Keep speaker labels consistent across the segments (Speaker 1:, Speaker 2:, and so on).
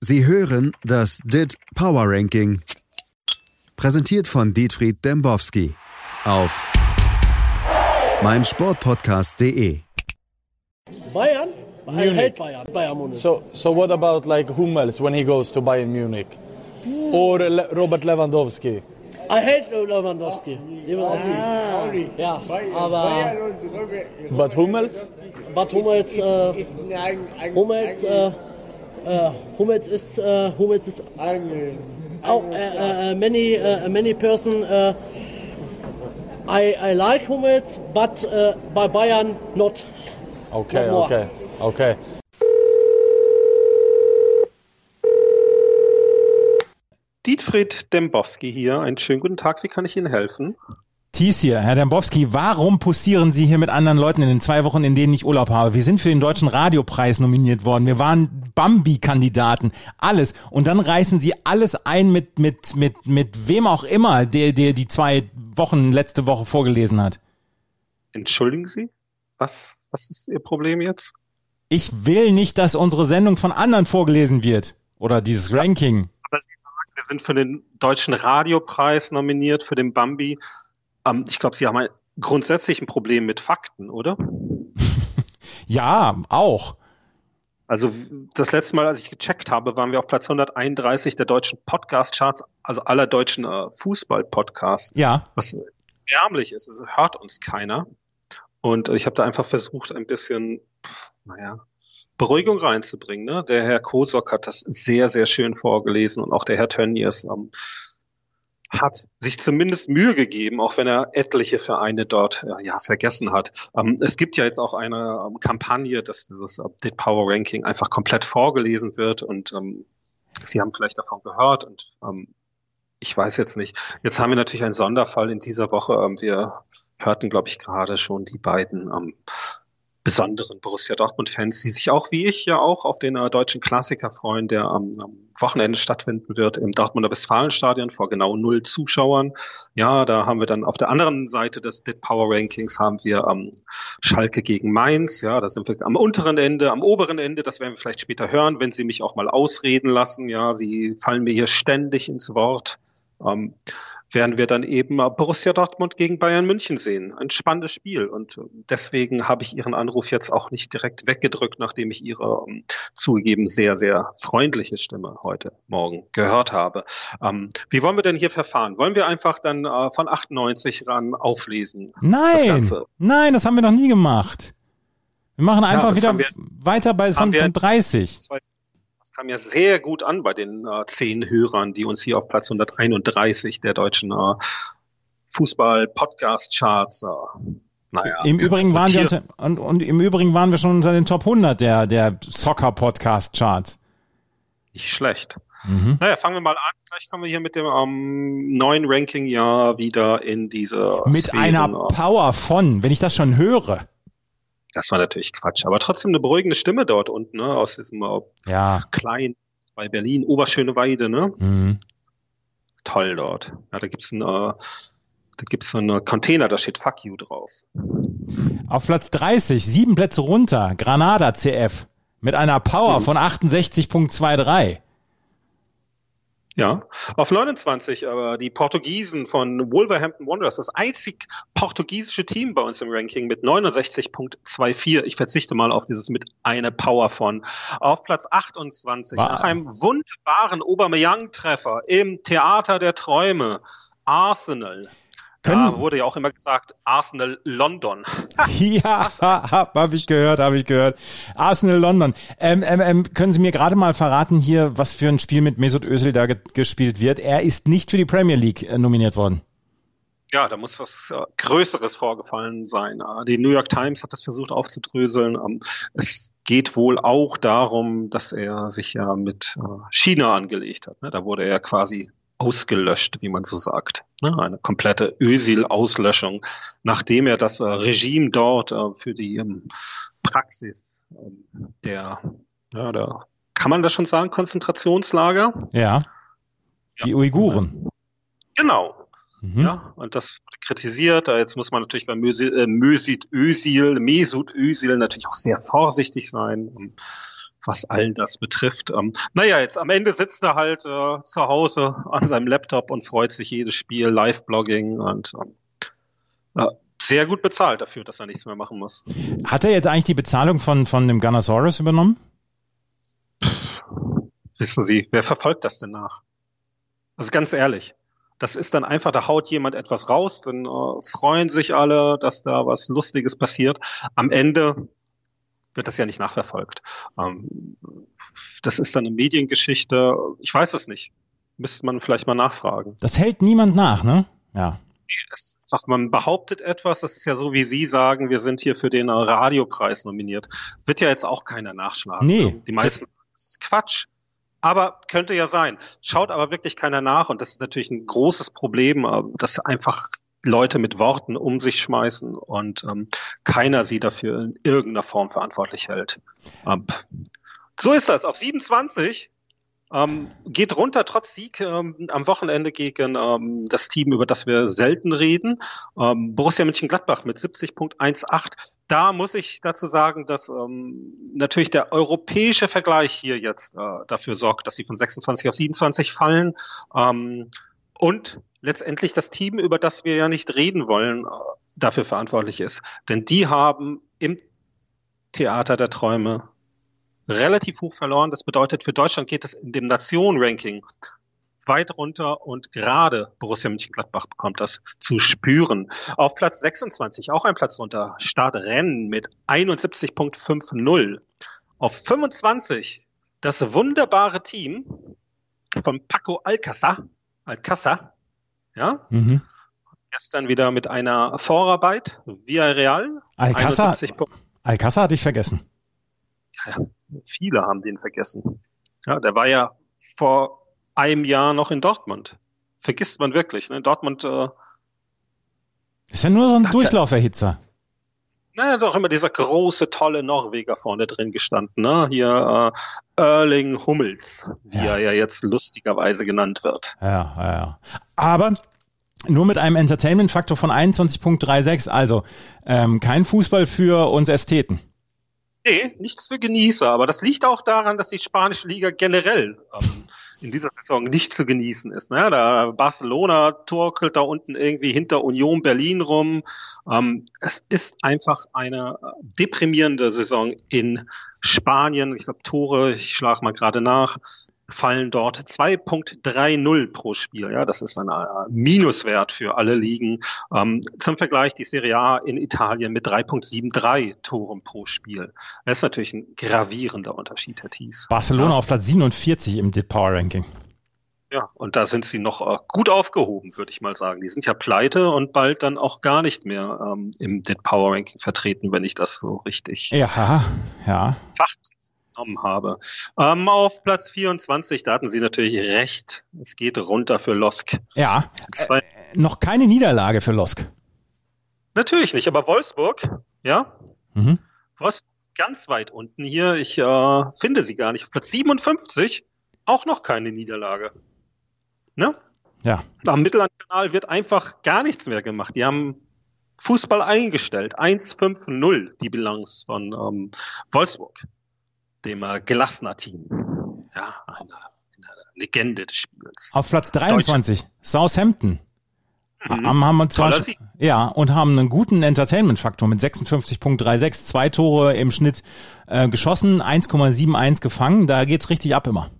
Speaker 1: Sie hören das DIT Power Ranking. Präsentiert von Dietfried Dembowski auf meinsportpodcast.de.
Speaker 2: Bayern? I
Speaker 3: Munich.
Speaker 2: hate Bayern. Bayern Munich.
Speaker 3: So, so what about like Hummels when he goes to Bayern Munich, or Le- Robert Lewandowski?
Speaker 2: I hate Lewandowski. Lewandowski. Ja, aber
Speaker 3: But Hummels?
Speaker 2: Bad Hummels, äh, Hummels, äh, äh, Hummels ist, äh, Hummels ist auch äh, äh, many äh, many person. I I like Hummels, but by Bayern not.
Speaker 3: Okay,
Speaker 2: more.
Speaker 3: okay, okay.
Speaker 4: Dietfried Dembowski hier. Einen schönen guten Tag. Wie kann ich Ihnen helfen?
Speaker 5: Thies hier, Herr Dembowski, warum posieren Sie hier mit anderen Leuten in den zwei Wochen, in denen ich Urlaub habe? Wir sind für den Deutschen Radiopreis nominiert worden. Wir waren Bambi-Kandidaten. Alles. Und dann reißen Sie alles ein mit, mit, mit, mit wem auch immer, der, der die zwei Wochen letzte Woche vorgelesen hat.
Speaker 4: Entschuldigen Sie? Was, was ist Ihr Problem jetzt?
Speaker 5: Ich will nicht, dass unsere Sendung von anderen vorgelesen wird. Oder dieses Ranking.
Speaker 4: Aber Sie sagen, wir sind für den Deutschen Radiopreis nominiert, für den Bambi. Ähm, ich glaube, Sie haben ein, grundsätzlich ein Problem mit Fakten, oder?
Speaker 5: Ja, auch.
Speaker 4: Also das letzte Mal, als ich gecheckt habe, waren wir auf Platz 131 der deutschen Podcast-Charts, also aller deutschen äh, Fußball-Podcasts.
Speaker 5: Ja.
Speaker 4: was ärmlich ist. Es hört uns keiner. Und ich habe da einfach versucht, ein bisschen, naja, Beruhigung reinzubringen. Ne? Der Herr Kosok hat das sehr, sehr schön vorgelesen und auch der Herr Tönnies ähm, hat sich zumindest Mühe gegeben, auch wenn er etliche Vereine dort äh, ja vergessen hat. Ähm, es gibt ja jetzt auch eine ähm, Kampagne, dass dieses Update Power Ranking einfach komplett vorgelesen wird und ähm, Sie haben vielleicht davon gehört und ähm, ich weiß jetzt nicht. Jetzt haben wir natürlich einen Sonderfall in dieser Woche. Ähm, Wir hörten, glaube ich, gerade schon die beiden ähm, besonderen Borussia Dortmund-Fans, die sich auch wie ich ja auch auf den äh, deutschen Klassiker freuen, der am, am Wochenende stattfinden wird im Dortmunder Westfalenstadion vor genau null Zuschauern. Ja, da haben wir dann auf der anderen Seite des Dit Power Rankings haben wir ähm, Schalke gegen Mainz. Ja, da sind wir am unteren Ende, am oberen Ende. Das werden wir vielleicht später hören, wenn Sie mich auch mal ausreden lassen. Ja, Sie fallen mir hier ständig ins Wort. Ähm, werden wir dann eben Borussia Dortmund gegen Bayern München sehen. Ein spannendes Spiel. Und deswegen habe ich Ihren Anruf jetzt auch nicht direkt weggedrückt, nachdem ich Ihre ähm, zugegeben sehr, sehr freundliche Stimme heute Morgen gehört habe. Ähm, wie wollen wir denn hier verfahren? Wollen wir einfach dann äh, von 98 ran auflesen? Das
Speaker 5: Nein,
Speaker 4: Ganze.
Speaker 5: nein, das haben wir noch nie gemacht. Wir machen einfach
Speaker 4: das
Speaker 5: wieder
Speaker 4: wir-
Speaker 5: weiter bei von, von 30.
Speaker 4: Das kam ja sehr gut an bei den äh, zehn Hörern, die uns hier auf Platz 131 der deutschen äh, Fußball-Podcast-Charts äh, naja,
Speaker 5: Im Übrigen waren wir unter, und, und im Übrigen waren wir schon unter den Top 100 der der Soccer Podcast Charts.
Speaker 4: nicht schlecht.
Speaker 5: Mhm.
Speaker 4: Naja, fangen wir mal an. Vielleicht kommen wir hier mit dem ähm, neuen Ranking ja wieder in diese
Speaker 5: Mit
Speaker 4: Sphären,
Speaker 5: einer
Speaker 4: äh,
Speaker 5: Power von, wenn ich das schon höre.
Speaker 4: Das war natürlich Quatsch, aber trotzdem eine beruhigende Stimme dort unten, ne, aus diesem
Speaker 5: Ja.
Speaker 4: kleinen bei Berlin, Oberschöneweide, ne?
Speaker 5: Mhm.
Speaker 4: Toll dort. Ja, da gibt's ein, äh, da gibt's so einen Container, da steht Fuck you drauf.
Speaker 5: Auf Platz 30, sieben Plätze runter, Granada CF mit einer Power
Speaker 4: Mhm.
Speaker 5: von 68.23.
Speaker 4: Ja, auf 29 aber die Portugiesen von Wolverhampton Wanderers, das einzig portugiesische Team bei uns im Ranking mit 69.24. Ich verzichte mal auf dieses mit eine Power von. Auf Platz 28
Speaker 5: Wow.
Speaker 4: nach einem wunderbaren Aubameyang-Treffer im Theater der Träume. Arsenal. Da
Speaker 5: Können-
Speaker 4: wurde ja auch immer gesagt Arsenal London.
Speaker 5: Ja, habe ich gehört, habe ich gehört. Arsenal London. Ähm, ähm, ähm, können Sie mir gerade mal verraten hier, was für ein Spiel mit Mesut Özil da ge gespielt wird? Er ist nicht für die Premier League äh, nominiert worden.
Speaker 4: Ja, da muss was äh, Größeres vorgefallen sein. Äh, die New York Times hat das versucht aufzudröseln. Ähm, es geht wohl auch darum, dass er sich ja mit äh, China angelegt hat. Ne? Da wurde er quasi ausgelöscht, wie man so sagt. Ne? Eine komplette Özil-Auslöschung, nachdem er das äh, Regime dort äh, für die ähm, Praxis ähm, der, ja, der, kann man das schon sagen, Konzentrationslager?
Speaker 5: Ja. Die Uiguren.
Speaker 4: Genau,
Speaker 5: Mhm.
Speaker 4: Ja, und das wurde kritisiert. Jetzt muss man natürlich bei äh, Mösit Özil, Mesut Özil natürlich auch sehr vorsichtig sein. Was all das betrifft. Ähm, naja, jetzt am Ende sitzt er halt äh, zu Hause an seinem Laptop und freut sich jedes Spiel, Live-Blogging und äh, sehr gut bezahlt dafür, dass er nichts mehr machen muss.
Speaker 5: Hat er jetzt eigentlich die Bezahlung von, von dem Gunnosaurus übernommen?
Speaker 4: Pff, wissen Sie, wer verfolgt das denn nach? Also ganz ehrlich, das ist dann einfach, da haut jemand etwas raus, dann äh, freuen sich alle, dass da was Lustiges passiert. Am Ende wird das ja nicht nachverfolgt. Ähm, das ist dann eine Mediengeschichte. Ich weiß es nicht. Müsste man vielleicht mal nachfragen.
Speaker 5: Das hält niemand nach, ne? Ja.
Speaker 4: Es, sagt, man behauptet etwas, das ist ja so, wie Sie sagen, wir sind hier für den Radiopreis nominiert. Wird ja jetzt auch keiner nachschlagen.
Speaker 5: Nee.
Speaker 4: Die meisten, das ist Quatsch. Aber könnte ja sein. Schaut aber wirklich keiner nach und das ist natürlich ein großes Problem, äh, dass einfach Leute mit Worten um sich schmeißen und ähm, keiner sie dafür in irgendeiner Form verantwortlich hält. Ähm, so ist das. Auf 27 ähm, geht runter trotz Sieg ähm, am Wochenende gegen ähm, das Team, über das wir selten reden. Ähm, Borussia Mönchengladbach mit 70.18. Da muss ich dazu sagen, dass ähm, natürlich der europäische Vergleich hier jetzt äh, dafür sorgt, dass sie von 26 auf 27 fallen. Ähm, und letztendlich das Team, über das wir ja nicht reden wollen, äh, dafür verantwortlich ist. Denn die haben im Theater der Träume relativ hoch verloren. Das bedeutet, für Deutschland geht es in dem Nation-Ranking weit runter und gerade Borussia Mönchengladbach bekommt das zu spüren. Auf Platz 26 auch ein Platz runter. Start Rennen mit 71.50. Auf 25 das wunderbare Team von Paco Alcázar. Alcázar, ja. Mhm. Gestern wieder mit einer Vorarbeit via Real.
Speaker 5: Alcázar, Alcázar hatte ich vergessen.
Speaker 4: Ja, viele haben den vergessen. Ja, der war ja vor einem Jahr noch in Dortmund. Vergisst man wirklich. Ne? Dortmund äh,
Speaker 5: ist ja nur so ein Durchlauferhitzer.
Speaker 4: Naja, doch immer dieser große, tolle Norweger vorne drin gestanden. Ne? Hier äh, Erling Hummels, wie ja. er ja jetzt lustigerweise genannt wird.
Speaker 5: Ja, ja, ja. Aber nur mit einem Entertainment-Faktor von 21.36, also ähm, kein Fußball für uns Ästheten.
Speaker 4: Nee, nichts für Genießer, aber das liegt auch daran, dass die spanische Liga generell ähm, in dieser Saison nicht zu genießen ist. Ne? Da Barcelona torkelt da unten irgendwie hinter Union Berlin rum. Ähm, es ist einfach eine deprimierende Saison in Spanien. Ich glaube, Tore, ich schlage mal gerade nach, fallen dort 2.30 pro Spiel. Ja, das ist ein äh, Minuswert für alle Ligen. Ähm, zum Vergleich die Serie A in Italien mit 3.73 Toren pro Spiel. Das ist natürlich ein gravierender Unterschied, Herr Thies.
Speaker 5: Barcelona ja. auf Platz 47 im Power Ranking.
Speaker 4: Ja, und da sind sie noch äh, gut aufgehoben, würde ich mal sagen. Die sind ja pleite und bald dann auch gar nicht mehr ähm, im Dit Power Ranking vertreten, wenn ich das so richtig
Speaker 5: ja, ja.
Speaker 4: Fachprinzip genommen habe. Ähm, auf Platz 24, da hatten Sie natürlich recht. Es geht runter für Losk.
Speaker 5: Ja, äh, noch keine Niederlage für Losk.
Speaker 4: Natürlich nicht, aber Wolfsburg, ja, mhm. Wolfsburg ganz weit unten hier. Ich äh, finde sie gar nicht. Auf Platz 57 auch noch keine Niederlage. Ne?
Speaker 5: Ja.
Speaker 4: Am Mittellandkanal wird einfach gar nichts mehr gemacht. Die haben Fußball eingestellt. 1-5-0 die Bilanz von ähm, Wolfsburg dem äh, Glasner-Team. Ja, eine, eine, Legende des Spiels.
Speaker 5: Auf Platz 23, Deutsche. Southampton. Mhm. Haben, haben zwar, ja, und haben einen guten Entertainment-Faktor mit 56.36, zwei Tore im Schnitt äh, geschossen, 1,71 gefangen, da geht's richtig ab immer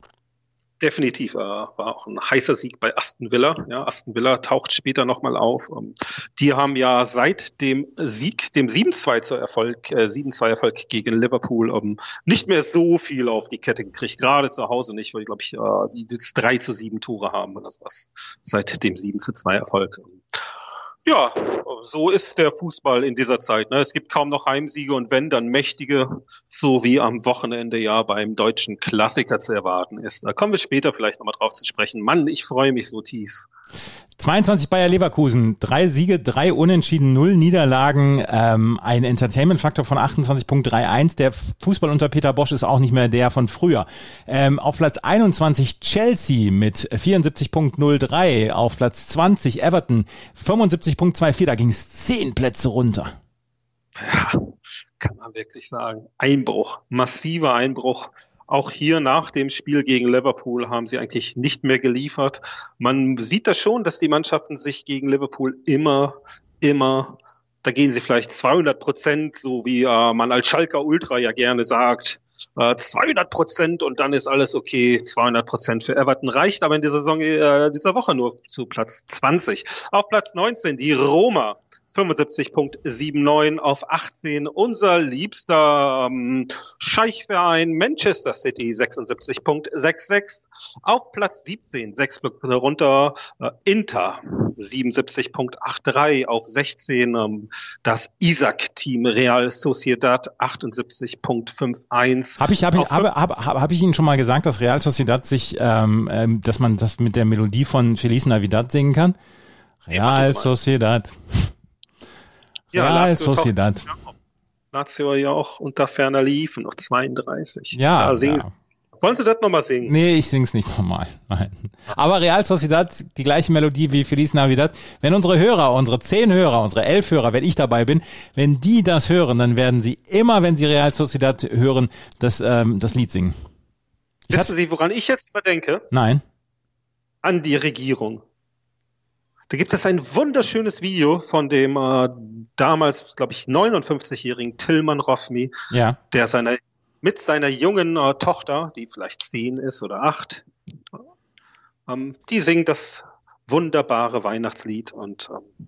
Speaker 4: definitiv äh, war auch ein heißer Sieg bei Aston Villa. Ja, Aston Villa taucht später nochmal auf. Ähm, die haben ja seit dem Sieg, dem 7-2 Erfolg, äh, 7-2 Erfolg gegen Liverpool, ähm, nicht mehr so viel auf die Kette gekriegt. Gerade zu Hause nicht, weil, glaube ich, äh, die jetzt 3 zu 7 Tore haben oder sowas. Seit dem 7 zu 2 Erfolg. Ja, so ist der Fußball in dieser Zeit. Ne? Es gibt kaum noch Heimsiege und wenn, dann mächtige, so wie am Wochenende ja beim deutschen Klassiker zu erwarten ist. Da kommen wir später vielleicht nochmal drauf zu sprechen. Mann, ich freue mich so tief.
Speaker 5: 22 Bayer Leverkusen, drei Siege, drei Unentschieden, null Niederlagen, ähm, ein Entertainment-Faktor von 28.31. Der Fußball unter Peter Bosch ist auch nicht mehr der von früher. Ähm, auf Platz 21 Chelsea mit 74.03, auf Platz 20 Everton 75.24, da ging es zehn Plätze runter.
Speaker 4: Ja, kann man wirklich sagen. Einbruch, massiver Einbruch. Auch hier nach dem Spiel gegen Liverpool haben sie eigentlich nicht mehr geliefert. Man sieht da schon, dass die Mannschaften sich gegen Liverpool immer, immer da gehen sie vielleicht 200 Prozent, so wie äh, man als Schalker Ultra ja gerne sagt, äh, 200 Prozent und dann ist alles okay. 200 Prozent für Everton reicht aber in dieser Saison, äh, dieser Woche nur zu Platz 20. Auf Platz 19 die Roma 75.79 auf 18. Unser liebster ähm, Scheichverein Manchester City 76.66 auf Platz 17, sechs Blöcke runter. Äh, Inter 77.83 auf 16. Ähm, das Isaac-Team Real Sociedad 78.51.
Speaker 5: Habe ich, hab ich, habe, habe, habe ich Ihnen schon mal gesagt, dass Real Sociedad sich, ähm, ähm, dass man das mit der Melodie von Feliz Navidad singen kann? Real Sociedad.
Speaker 4: Ja,
Speaker 5: Real Sociedad.
Speaker 4: Top- Lazio ja auch unter ferner liefen, noch 32.
Speaker 5: Ja, ja.
Speaker 4: Wollen Sie das nochmal singen?
Speaker 5: Nee, ich sing's nicht nochmal. Nein. Aber Real Sociedad, die gleiche Melodie wie Feliz Navidad. Wenn unsere Hörer, unsere zehn Hörer, unsere elf Hörer, wenn ich dabei bin, wenn die das hören, dann werden sie immer, wenn sie Real Sociedad hören, das, ähm, das Lied singen. Ich
Speaker 4: Wissen Sie, woran ich jetzt mal denke?
Speaker 5: Nein.
Speaker 4: An die Regierung. Da gibt es ein wunderschönes Video von dem äh, damals, glaube ich, 59-jährigen Tillmann Rosmi,
Speaker 5: Ja.
Speaker 4: der seine, mit seiner jungen äh, Tochter, die vielleicht zehn ist oder acht, ähm, die singt das wunderbare Weihnachtslied und ähm,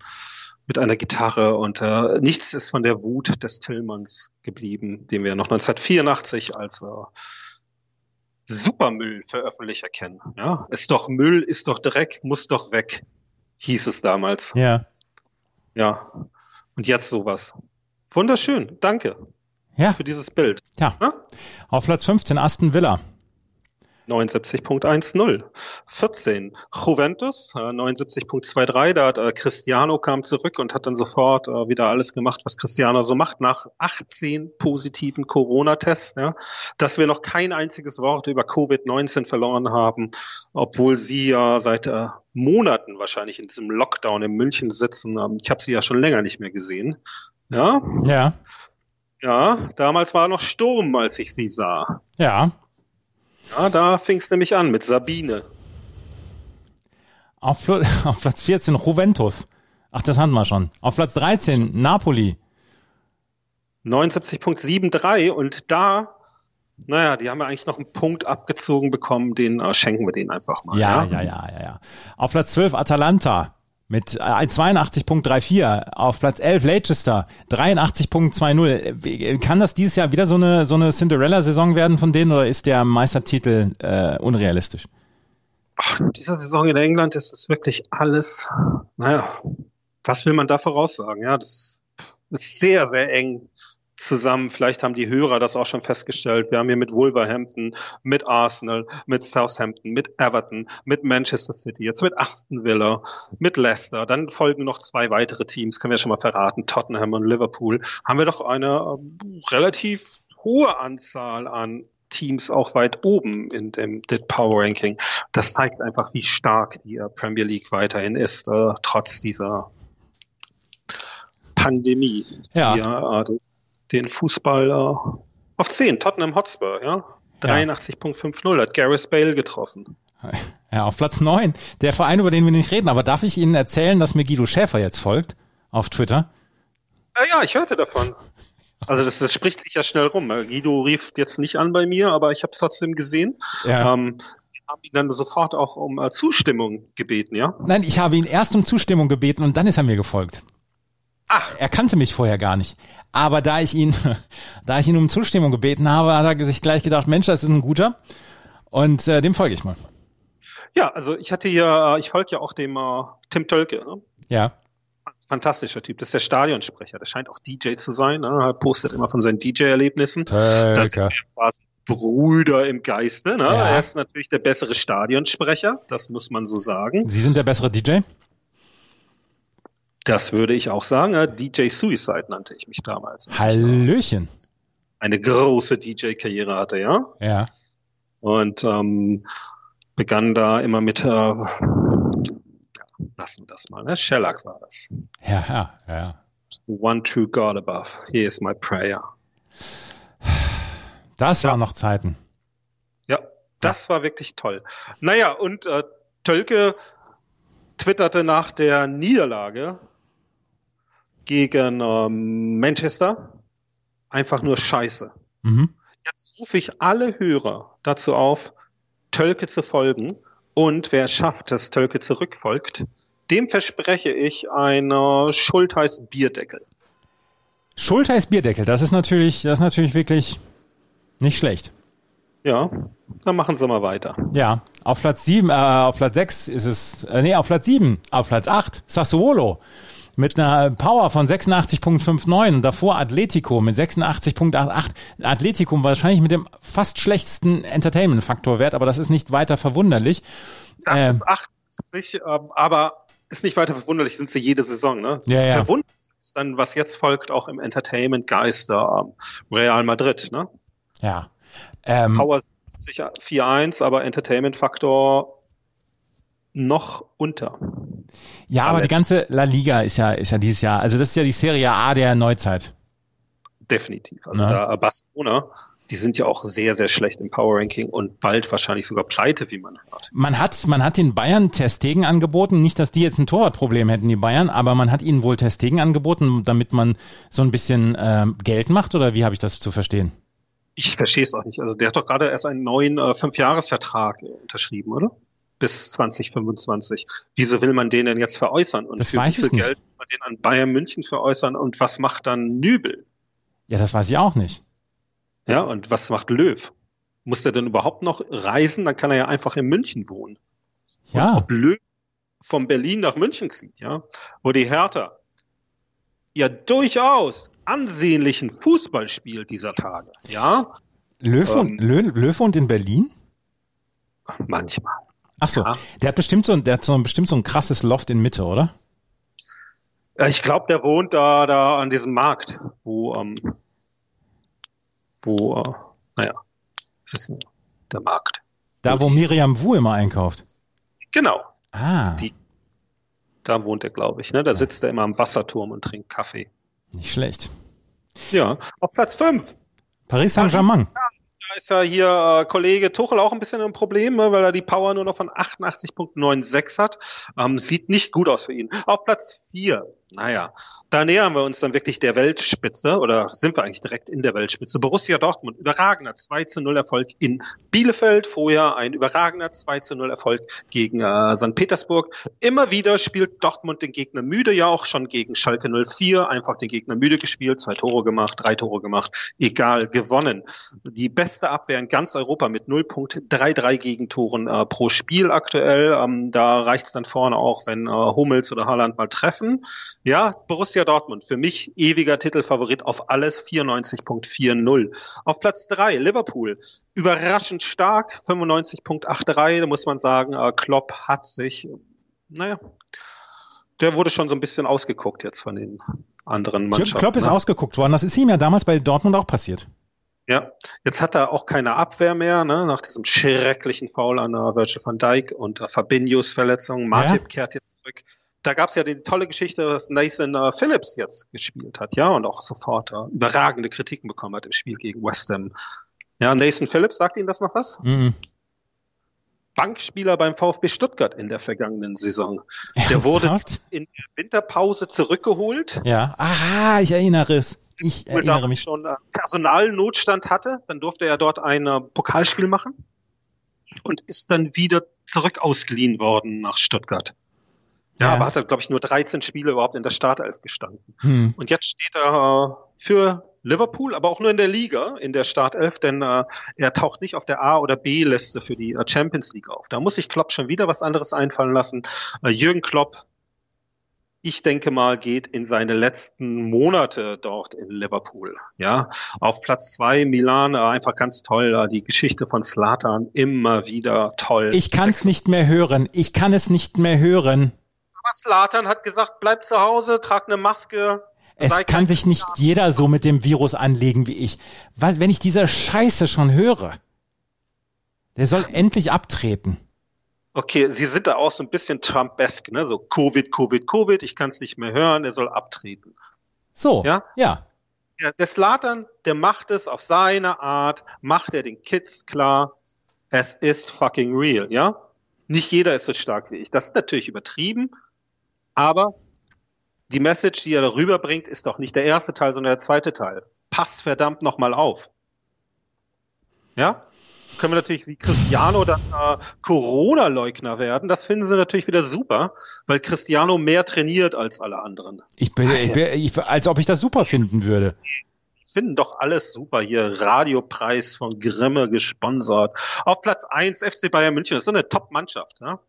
Speaker 4: mit einer Gitarre und äh, nichts ist von der Wut des Tillmanns geblieben, den wir noch 1984 als äh, Supermüll für öffentlich erkennen. Ja, ist doch Müll, ist doch Dreck, muss doch weg, hieß es damals.
Speaker 5: Ja.
Speaker 4: Ja. Und jetzt sowas. Wunderschön. Danke
Speaker 5: Ja.
Speaker 4: für dieses Bild.
Speaker 5: Ja.
Speaker 4: Ja?
Speaker 5: Auf Platz 15 Aston Villa.
Speaker 4: 79.10. 14. Juventus, äh, 79.23. Da hat äh, Cristiano kam zurück und hat dann sofort äh, wieder alles gemacht, was Cristiano so macht, nach 18 positiven Corona-Tests. Ja, dass wir noch kein einziges Wort über Covid-19 verloren haben, obwohl sie ja seit äh, Monaten wahrscheinlich in diesem Lockdown in München sitzen. Ähm, ich habe sie ja schon länger nicht mehr gesehen. Ja,
Speaker 5: Ja.
Speaker 4: ja, damals war noch Sturm, als ich sie sah.
Speaker 5: Ja.
Speaker 4: Ja, da fing es nämlich an mit Sabine.
Speaker 5: Auf, Pl- auf Platz 14 Juventus. Ach, das hatten wir schon. Auf Platz 13 Napoli.
Speaker 4: 79.73 und da, naja, die haben ja eigentlich noch einen Punkt abgezogen bekommen, den äh, schenken wir denen einfach mal.
Speaker 5: Ja, ja, ja, ja, ja. Auf Platz 12 Atalanta mit äh, 82.34. Auf Platz 11 Leicester 83.20. Äh, Kann das dieses Jahr wieder so eine, so eine Cinderella-Saison werden von denen oder ist der Meistertitel äh, unrealistisch?
Speaker 4: Ach, in dieser Saison in England ist es wirklich alles, naja, was will man da voraussagen? Ja, das ist sehr, sehr eng zusammen. Vielleicht haben die Hörer das auch schon festgestellt. Wir haben hier mit Wolverhampton, mit Arsenal, mit Southampton, mit Everton, mit Manchester City, jetzt mit Aston Villa, mit Leicester. Dann folgen noch zwei weitere Teams, können wir schon mal verraten, Tottenham und Liverpool. Haben wir doch eine äh, relativ hohe Anzahl an Teams auch weit oben in dem DIT Power Ranking. Das zeigt einfach, wie stark die äh, Premier League weiterhin ist, äh, trotz dieser Pandemie,
Speaker 5: Ja.
Speaker 4: die ja äh, den Fußball äh, auf 10, Tottenham Hotspur, ja. 83.50 hat Gareth Bale getroffen.
Speaker 5: Ja, auf Platz 9 der Verein, über den wir nicht reden. Aber darf ich Ihnen erzählen, dass mir Guido Schäfer jetzt folgt auf Twitter?
Speaker 4: Ja, ja, ich hörte davon. Also das, das spricht sich ja schnell rum. Guido rief jetzt nicht an bei mir, aber ich habe es trotzdem gesehen.
Speaker 5: Ja.
Speaker 4: Ähm, haben ihn dann sofort auch um äh, Zustimmung gebeten, ja?
Speaker 5: Nein, ich habe ihn erst um Zustimmung gebeten und dann ist er mir gefolgt.
Speaker 4: Ach.
Speaker 5: Er kannte mich vorher gar nicht. Aber da ich ihn, da ich ihn um Zustimmung gebeten habe, hat er sich gleich gedacht, Mensch, das ist ein guter. Und äh, dem folge ich mal.
Speaker 4: Ja, also ich hatte hier, äh, ich folge ja auch dem äh, Tim Tölke, ne?
Speaker 5: Ja.
Speaker 4: fantastischer Typ. Das ist der Stadionsprecher. Der scheint auch DJ zu sein. Ne? Er postet immer von seinen DJ-Erlebnissen. Das quasi Brüder im Geiste. Ne?
Speaker 5: Ja.
Speaker 4: Er ist natürlich der bessere Stadionsprecher. Das muss man so sagen.
Speaker 5: Sie sind der bessere DJ?
Speaker 4: Das würde ich auch sagen. Ja, DJ Suicide nannte ich mich damals. ich
Speaker 5: Hallöchen.
Speaker 4: Eine große DJ-Karriere hatte, ja.
Speaker 5: Ja.
Speaker 4: Und ähm, begann da immer mit, äh, ja, lassen wir das mal, ne? Shellac war das.
Speaker 5: Ja, ja, ja.
Speaker 4: The one true God above. Here is my prayer.
Speaker 5: Das waren
Speaker 4: Das-
Speaker 5: noch Zeiten.
Speaker 4: Ja, das war wirklich toll. Naja, und äh, Tölke twitterte nach der Niederlage gegen ähm, Manchester einfach nur Scheiße.
Speaker 5: Mhm.
Speaker 4: Jetzt rufe ich alle Hörer dazu auf, Tölke zu folgen. Und wer es schafft, dass Tölke zurückfolgt, dem verspreche ich eine Schultheiß Bierdeckel.
Speaker 5: Schultheiß Bierdeckel, das ist natürlich, das ist natürlich wirklich nicht schlecht.
Speaker 4: Ja, dann machen Sie mal weiter.
Speaker 5: Ja, auf Platz sieben, äh, auf Platz sechs ist es, äh, nee, auf Platz sieben, auf Platz acht Sassuolo mit einer Power von 86.59 und davor Atletico mit 86.88. Atletico wahrscheinlich mit dem fast schlechtesten Entertainment-Faktorwert, aber das ist nicht weiter verwunderlich.
Speaker 4: Das
Speaker 5: Ähm,
Speaker 4: ist 80, ähm, aber ist nicht weiter verwunderlich, sind sie jede Saison, ne?
Speaker 5: Ja, ja.
Speaker 4: Verwunderlich ist dann, was jetzt folgt, auch im Entertainment-Geist ähm, Real Madrid, ne?
Speaker 5: Ja. Ähm,
Speaker 4: Power sicher 4-1, aber Entertainment-Faktor noch unter.
Speaker 5: ja, aber die ganze La Liga ist ja, ist ja dieses Jahr, also das ist ja die Serie A der Neuzeit.
Speaker 4: Definitiv. Also
Speaker 5: Ja.
Speaker 4: da äh, Barcelona, die sind ja auch sehr, sehr schlecht im Power Ranking und bald wahrscheinlich sogar pleite, wie man hört.
Speaker 5: Man hat, man hat den Bayern Testegen angeboten, nicht, dass die jetzt ein Torwartproblem hätten, die Bayern, aber man hat ihnen wohl Testegen angeboten, damit man so ein bisschen ähm, Geld macht, oder wie habe ich das zu verstehen?
Speaker 4: Ich verstehe es auch nicht. Also der hat doch gerade erst einen neuen äh, Fünfjahresvertrag äh, unterschrieben, oder? Bis 2025. Wieso will man den denn jetzt veräußern? Und
Speaker 5: Das
Speaker 4: für wie viel. Geld will man den an Bayern München veräußern? Und was macht dann Nübel?
Speaker 5: Ja, das weiß ich auch nicht.
Speaker 4: Ja, und was macht Löw? Muss der denn überhaupt noch reisen? Dann kann er ja einfach in München wohnen.
Speaker 5: Ja,
Speaker 4: ob Löw von Berlin nach München zieht, ja, wo die Hertha ja durchaus ansehnlichen Fußball spielt dieser Tage, ja,
Speaker 5: Löw,
Speaker 4: ähm,
Speaker 5: und, Löw, Löw wohnt in Berlin?
Speaker 4: manchmal.
Speaker 5: Ach so,
Speaker 4: Ja.
Speaker 5: der hat bestimmt so, ein- der hat so ein, bestimmt so ein krasses Loft in Mitte, oder?
Speaker 4: Ja, Ich glaube, der wohnt da, da an diesem Markt, wo, ähm, wo, äh, naja, es ist der Markt.
Speaker 5: Da, wo Miriam Wu immer einkauft.
Speaker 4: Genau,
Speaker 5: Ah,
Speaker 4: Die- da wohnt er, glaube ich. Ne? Da sitzt er immer am Wasserturm und trinkt Kaffee.
Speaker 5: nicht schlecht.
Speaker 4: Ja, auf Platz fünf
Speaker 5: Paris Saint-Germain.
Speaker 4: Ist ja hier äh, Kollege Tuchel auch ein bisschen ein Problem, ne, weil er die Power nur noch von 88.96 hat. Ähm, sieht nicht gut aus für ihn. Auf Platz vier, naja, da nähern wir uns dann wirklich der Weltspitze oder sind wir eigentlich direkt in der Weltspitze. Borussia Dortmund, überragender 2 zu 0 Erfolg in Bielefeld. Vorher ein überragender 2 zu 0 Erfolg gegen äh, St. Petersburg. Immer wieder spielt Dortmund den Gegner müde, ja auch schon gegen Schalke 04. Einfach den Gegner müde gespielt, zwei Tore gemacht, drei Tore gemacht, egal, gewonnen. Die beste Abwehr in ganz Europa mit 0.33 Gegentoren äh, pro Spiel aktuell. Ähm, da reicht es dann vorne auch, wenn äh, Hummels oder Haaland mal treffen. Ja, Borussia Dortmund, für mich ewiger Titelfavorit auf alles 94.40. Auf Platz drei Liverpool, überraschend stark, 95.83, da muss man sagen, äh, Klopp hat sich, naja, der wurde schon so ein bisschen ausgeguckt jetzt von den anderen Mannschaften.
Speaker 5: Klopp ist
Speaker 4: ne?
Speaker 5: ausgeguckt worden. Das ist ihm ja damals bei Dortmund auch passiert.
Speaker 4: Ja, jetzt hat er auch keine Abwehr mehr, ne, nach diesem schrecklichen Foul an uh, Virgil van Dijk und uh, Fabinhos Verletzung. Matip
Speaker 5: Ja.
Speaker 4: kehrt jetzt zurück. Da gab's ja die tolle Geschichte, dass Nathan uh, Phillips jetzt gespielt hat, ja, und auch sofort uh, überragende Kritiken bekommen hat im Spiel gegen West Ham. Ja, Nathan Phillips, sagt Ihnen das noch was?
Speaker 5: Mhm.
Speaker 4: Bankspieler beim VfB Stuttgart in der vergangenen Saison. Der wurde
Speaker 5: Ernsthaft?
Speaker 4: in der Winterpause zurückgeholt.
Speaker 5: Ja. Ah, ich erinnere es. Ich erinnere mich.
Speaker 4: schon äh, Personalnotstand hatte, dann durfte er dort ein äh, Pokalspiel machen und ist dann wieder zurück ausgeliehen worden nach Stuttgart. Ja, aber hat er, glaube ich, nur 13 Spiele überhaupt in der Startelf gestanden.
Speaker 5: Hm.
Speaker 4: Und jetzt steht er äh, für Liverpool, aber auch nur in der Liga, in der Startelf, denn äh, er taucht nicht auf der A- oder B-Liste für die äh, Champions League auf. Da muss sich Klopp schon wieder was anderes einfallen lassen. Äh, Jürgen Klopp, ich denke mal, geht in seine letzten Monate dort in Liverpool. Ja, auf Platz zwei Milan, äh, einfach ganz toll. Die Geschichte von Slatan immer wieder toll.
Speaker 5: Ich kann es nicht mehr hören. Ich kann es nicht mehr hören.
Speaker 4: Slatan hat gesagt, bleib zu Hause, trag eine Maske.
Speaker 5: Es kann sich nicht jeder so mit dem Virus anlegen wie ich. Was, wenn ich diese Scheiße schon höre, der soll endlich abtreten.
Speaker 4: Okay, Sie sind da auch so ein bisschen Trump-esque, ne? So Covid, Covid, Covid, ich kann es nicht mehr hören, er soll abtreten.
Speaker 5: So,
Speaker 4: Ja?
Speaker 5: ja.
Speaker 4: Der, der Slatan, der macht es auf seine Art, macht er den Kids klar, Es ist fucking real, ja? Nicht jeder ist so stark wie ich. Das ist natürlich übertrieben, aber die Message, die er darüber bringt, ist doch nicht der erste Teil, sondern der zweite Teil. Passt verdammt nochmal auf. Ja? Können wir natürlich wie Cristiano dann äh, Corona-Leugner werden. Das finden sie natürlich wieder super, weil Cristiano mehr trainiert als alle anderen.
Speaker 5: Ich bin, ich bin ich, als ob ich das super finden würde.
Speaker 4: Finden doch alles super hier. Radiopreis von Grimme gesponsert. Auf Platz eins FC Bayern München. Das ist so eine Top-Mannschaft. Ja?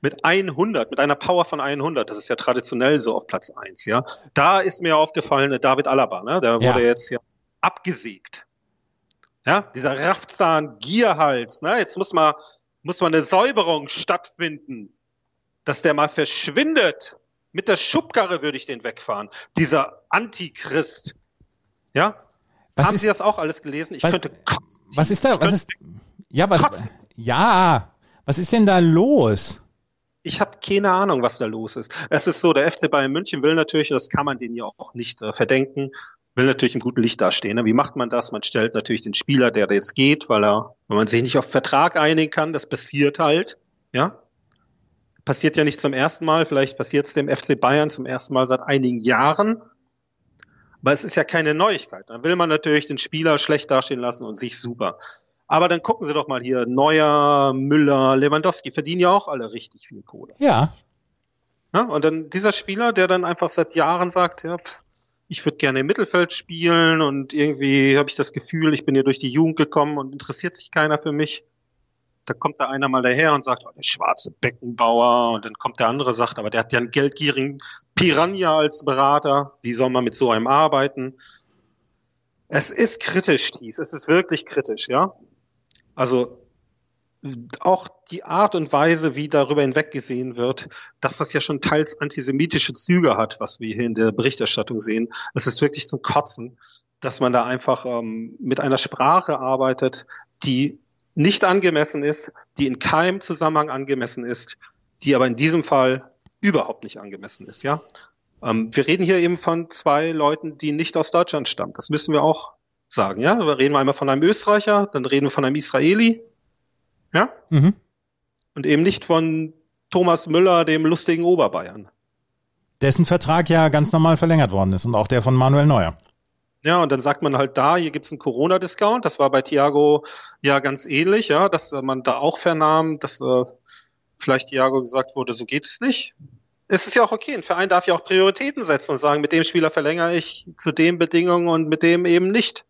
Speaker 4: Mit 100, mit einer Power von 100, das ist ja traditionell so auf Platz 1, ja. Da ist mir aufgefallen, äh, David Alaba, ne, der
Speaker 5: Ja.
Speaker 4: wurde jetzt ja abgesägt. Ja, dieser Raffzahn, Gierhals, ne, jetzt muss mal, muss mal eine Säuberung stattfinden, dass der mal verschwindet. Mit der Schubkarre würde ich den wegfahren. Dieser Antichrist. Ja?
Speaker 5: Was
Speaker 4: Haben
Speaker 5: ist-
Speaker 4: Sie das auch alles gelesen? Ich
Speaker 5: was-
Speaker 4: könnte kotzen.
Speaker 5: Was ist da, was ist, ja, was,
Speaker 4: Kotzen.
Speaker 5: ja, was ist denn da los?
Speaker 4: Ich habe keine Ahnung, was da los ist. Es ist so, der FC Bayern München will natürlich, das kann man denen ja auch nicht äh, verdenken, will natürlich im guten Licht dastehen. Ne? Wie macht man das? Man stellt natürlich den Spieler, der jetzt geht, weil er, wenn man sich nicht auf Vertrag einigen kann, das passiert halt, ja. Passiert ja nicht zum ersten Mal, vielleicht passiert es dem FC Bayern zum ersten Mal seit einigen Jahren. Aber es ist ja keine Neuigkeit. Dann will man natürlich den Spieler schlecht dastehen lassen und sich super. Aber dann gucken Sie doch mal hier, Neuer, Müller, Lewandowski verdienen ja auch alle richtig viel Kohle.
Speaker 5: Ja,
Speaker 4: Ja, und dann dieser Spieler, der dann einfach seit Jahren sagt, ja, pf, ich würde gerne im Mittelfeld spielen und irgendwie habe ich das Gefühl, ich bin hier durch die Jugend gekommen und interessiert sich keiner für mich. Da kommt da einer mal daher und sagt, oh, der schwarze Beckenbauer und dann kommt der andere und sagt, aber der hat ja einen geldgierigen Piranha als Berater, wie soll man mit so einem arbeiten? Es ist kritisch, dies, es ist wirklich kritisch, ja. Also auch die Art und Weise, wie darüber hinweggesehen wird, dass das ja schon teils antisemitische Züge hat, was wir hier in der Berichterstattung sehen. Es ist wirklich zum Kotzen, dass man da einfach ähm, mit einer Sprache arbeitet, die nicht angemessen ist, die in keinem Zusammenhang angemessen ist, die aber in diesem Fall überhaupt nicht angemessen ist, ja. Ähm, wir reden hier eben von zwei Leuten, die nicht aus Deutschland stammen. Das müssen wir auch sagen, ja. Wir reden einmal von einem Österreicher, dann reden wir von einem Israeli, ja.
Speaker 5: mhm.
Speaker 4: Und eben nicht von Thomas Müller, dem lustigen Oberbayern.
Speaker 5: dessen Vertrag ja ganz normal verlängert worden ist und auch der von Manuel Neuer.
Speaker 4: Ja, und dann sagt man halt da, hier gibt's einen Corona-Discount. Das war bei Thiago ja ganz ähnlich, ja, dass man da auch vernahm, dass äh, vielleicht Thiago gesagt wurde, so geht es nicht. Es ist ja auch okay, ein Verein darf ja auch Prioritäten setzen und sagen, mit dem Spieler verlängere ich zu den Bedingungen und mit dem eben nicht.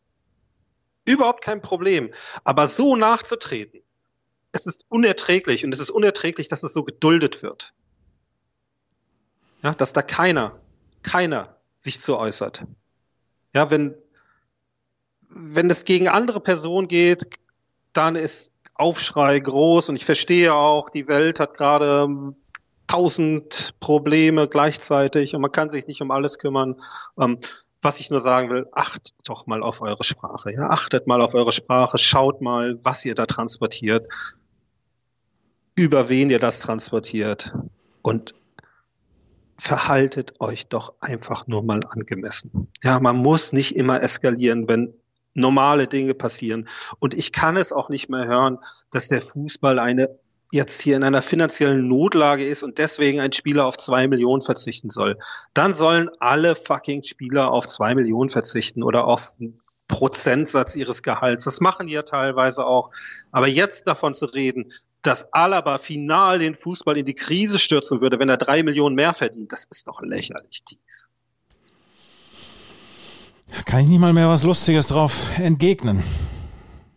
Speaker 4: Überhaupt kein Problem. Aber so nachzutreten, es ist unerträglich und es ist unerträglich, dass es so geduldet wird. Ja, dass da keiner, keiner sich zu äußert. Ja, wenn, wenn es gegen andere Personen geht, dann ist Aufschrei groß und ich verstehe auch, die Welt hat gerade tausend Probleme gleichzeitig und man kann sich nicht um alles kümmern. Ähm, was ich nur sagen will, achtet doch mal auf eure Sprache. Ja, achtet mal auf eure Sprache, schaut mal, was ihr da transportiert, über wen ihr das transportiert und verhaltet euch doch einfach nur mal angemessen. Ja, man muss nicht immer eskalieren, wenn normale Dinge passieren. Und ich kann es auch nicht mehr hören, dass der Fußball eine jetzt hier in einer finanziellen Notlage ist und deswegen ein Spieler auf zwei Millionen verzichten soll. Dann sollen alle fucking Spieler auf zwei Millionen verzichten oder auf einen Prozentsatz ihres Gehalts. Das machen die ja teilweise auch. Aber jetzt davon zu reden, dass Alaba final den Fußball in die Krise stürzen würde, wenn er drei Millionen mehr verdient, das ist doch lächerlich, dies.
Speaker 5: Kann ich nicht mal mehr was Lustiges drauf entgegnen.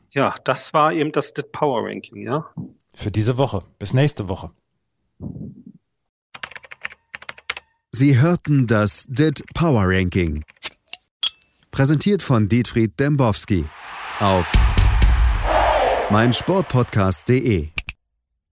Speaker 4: Ja, das war eben das Dit Power Ranking, ja.
Speaker 5: Für diese Woche. Bis nächste Woche.
Speaker 1: Sie hörten das DIT Power Ranking. Präsentiert von Dietfried Dembowski auf meinsportpodcast.de.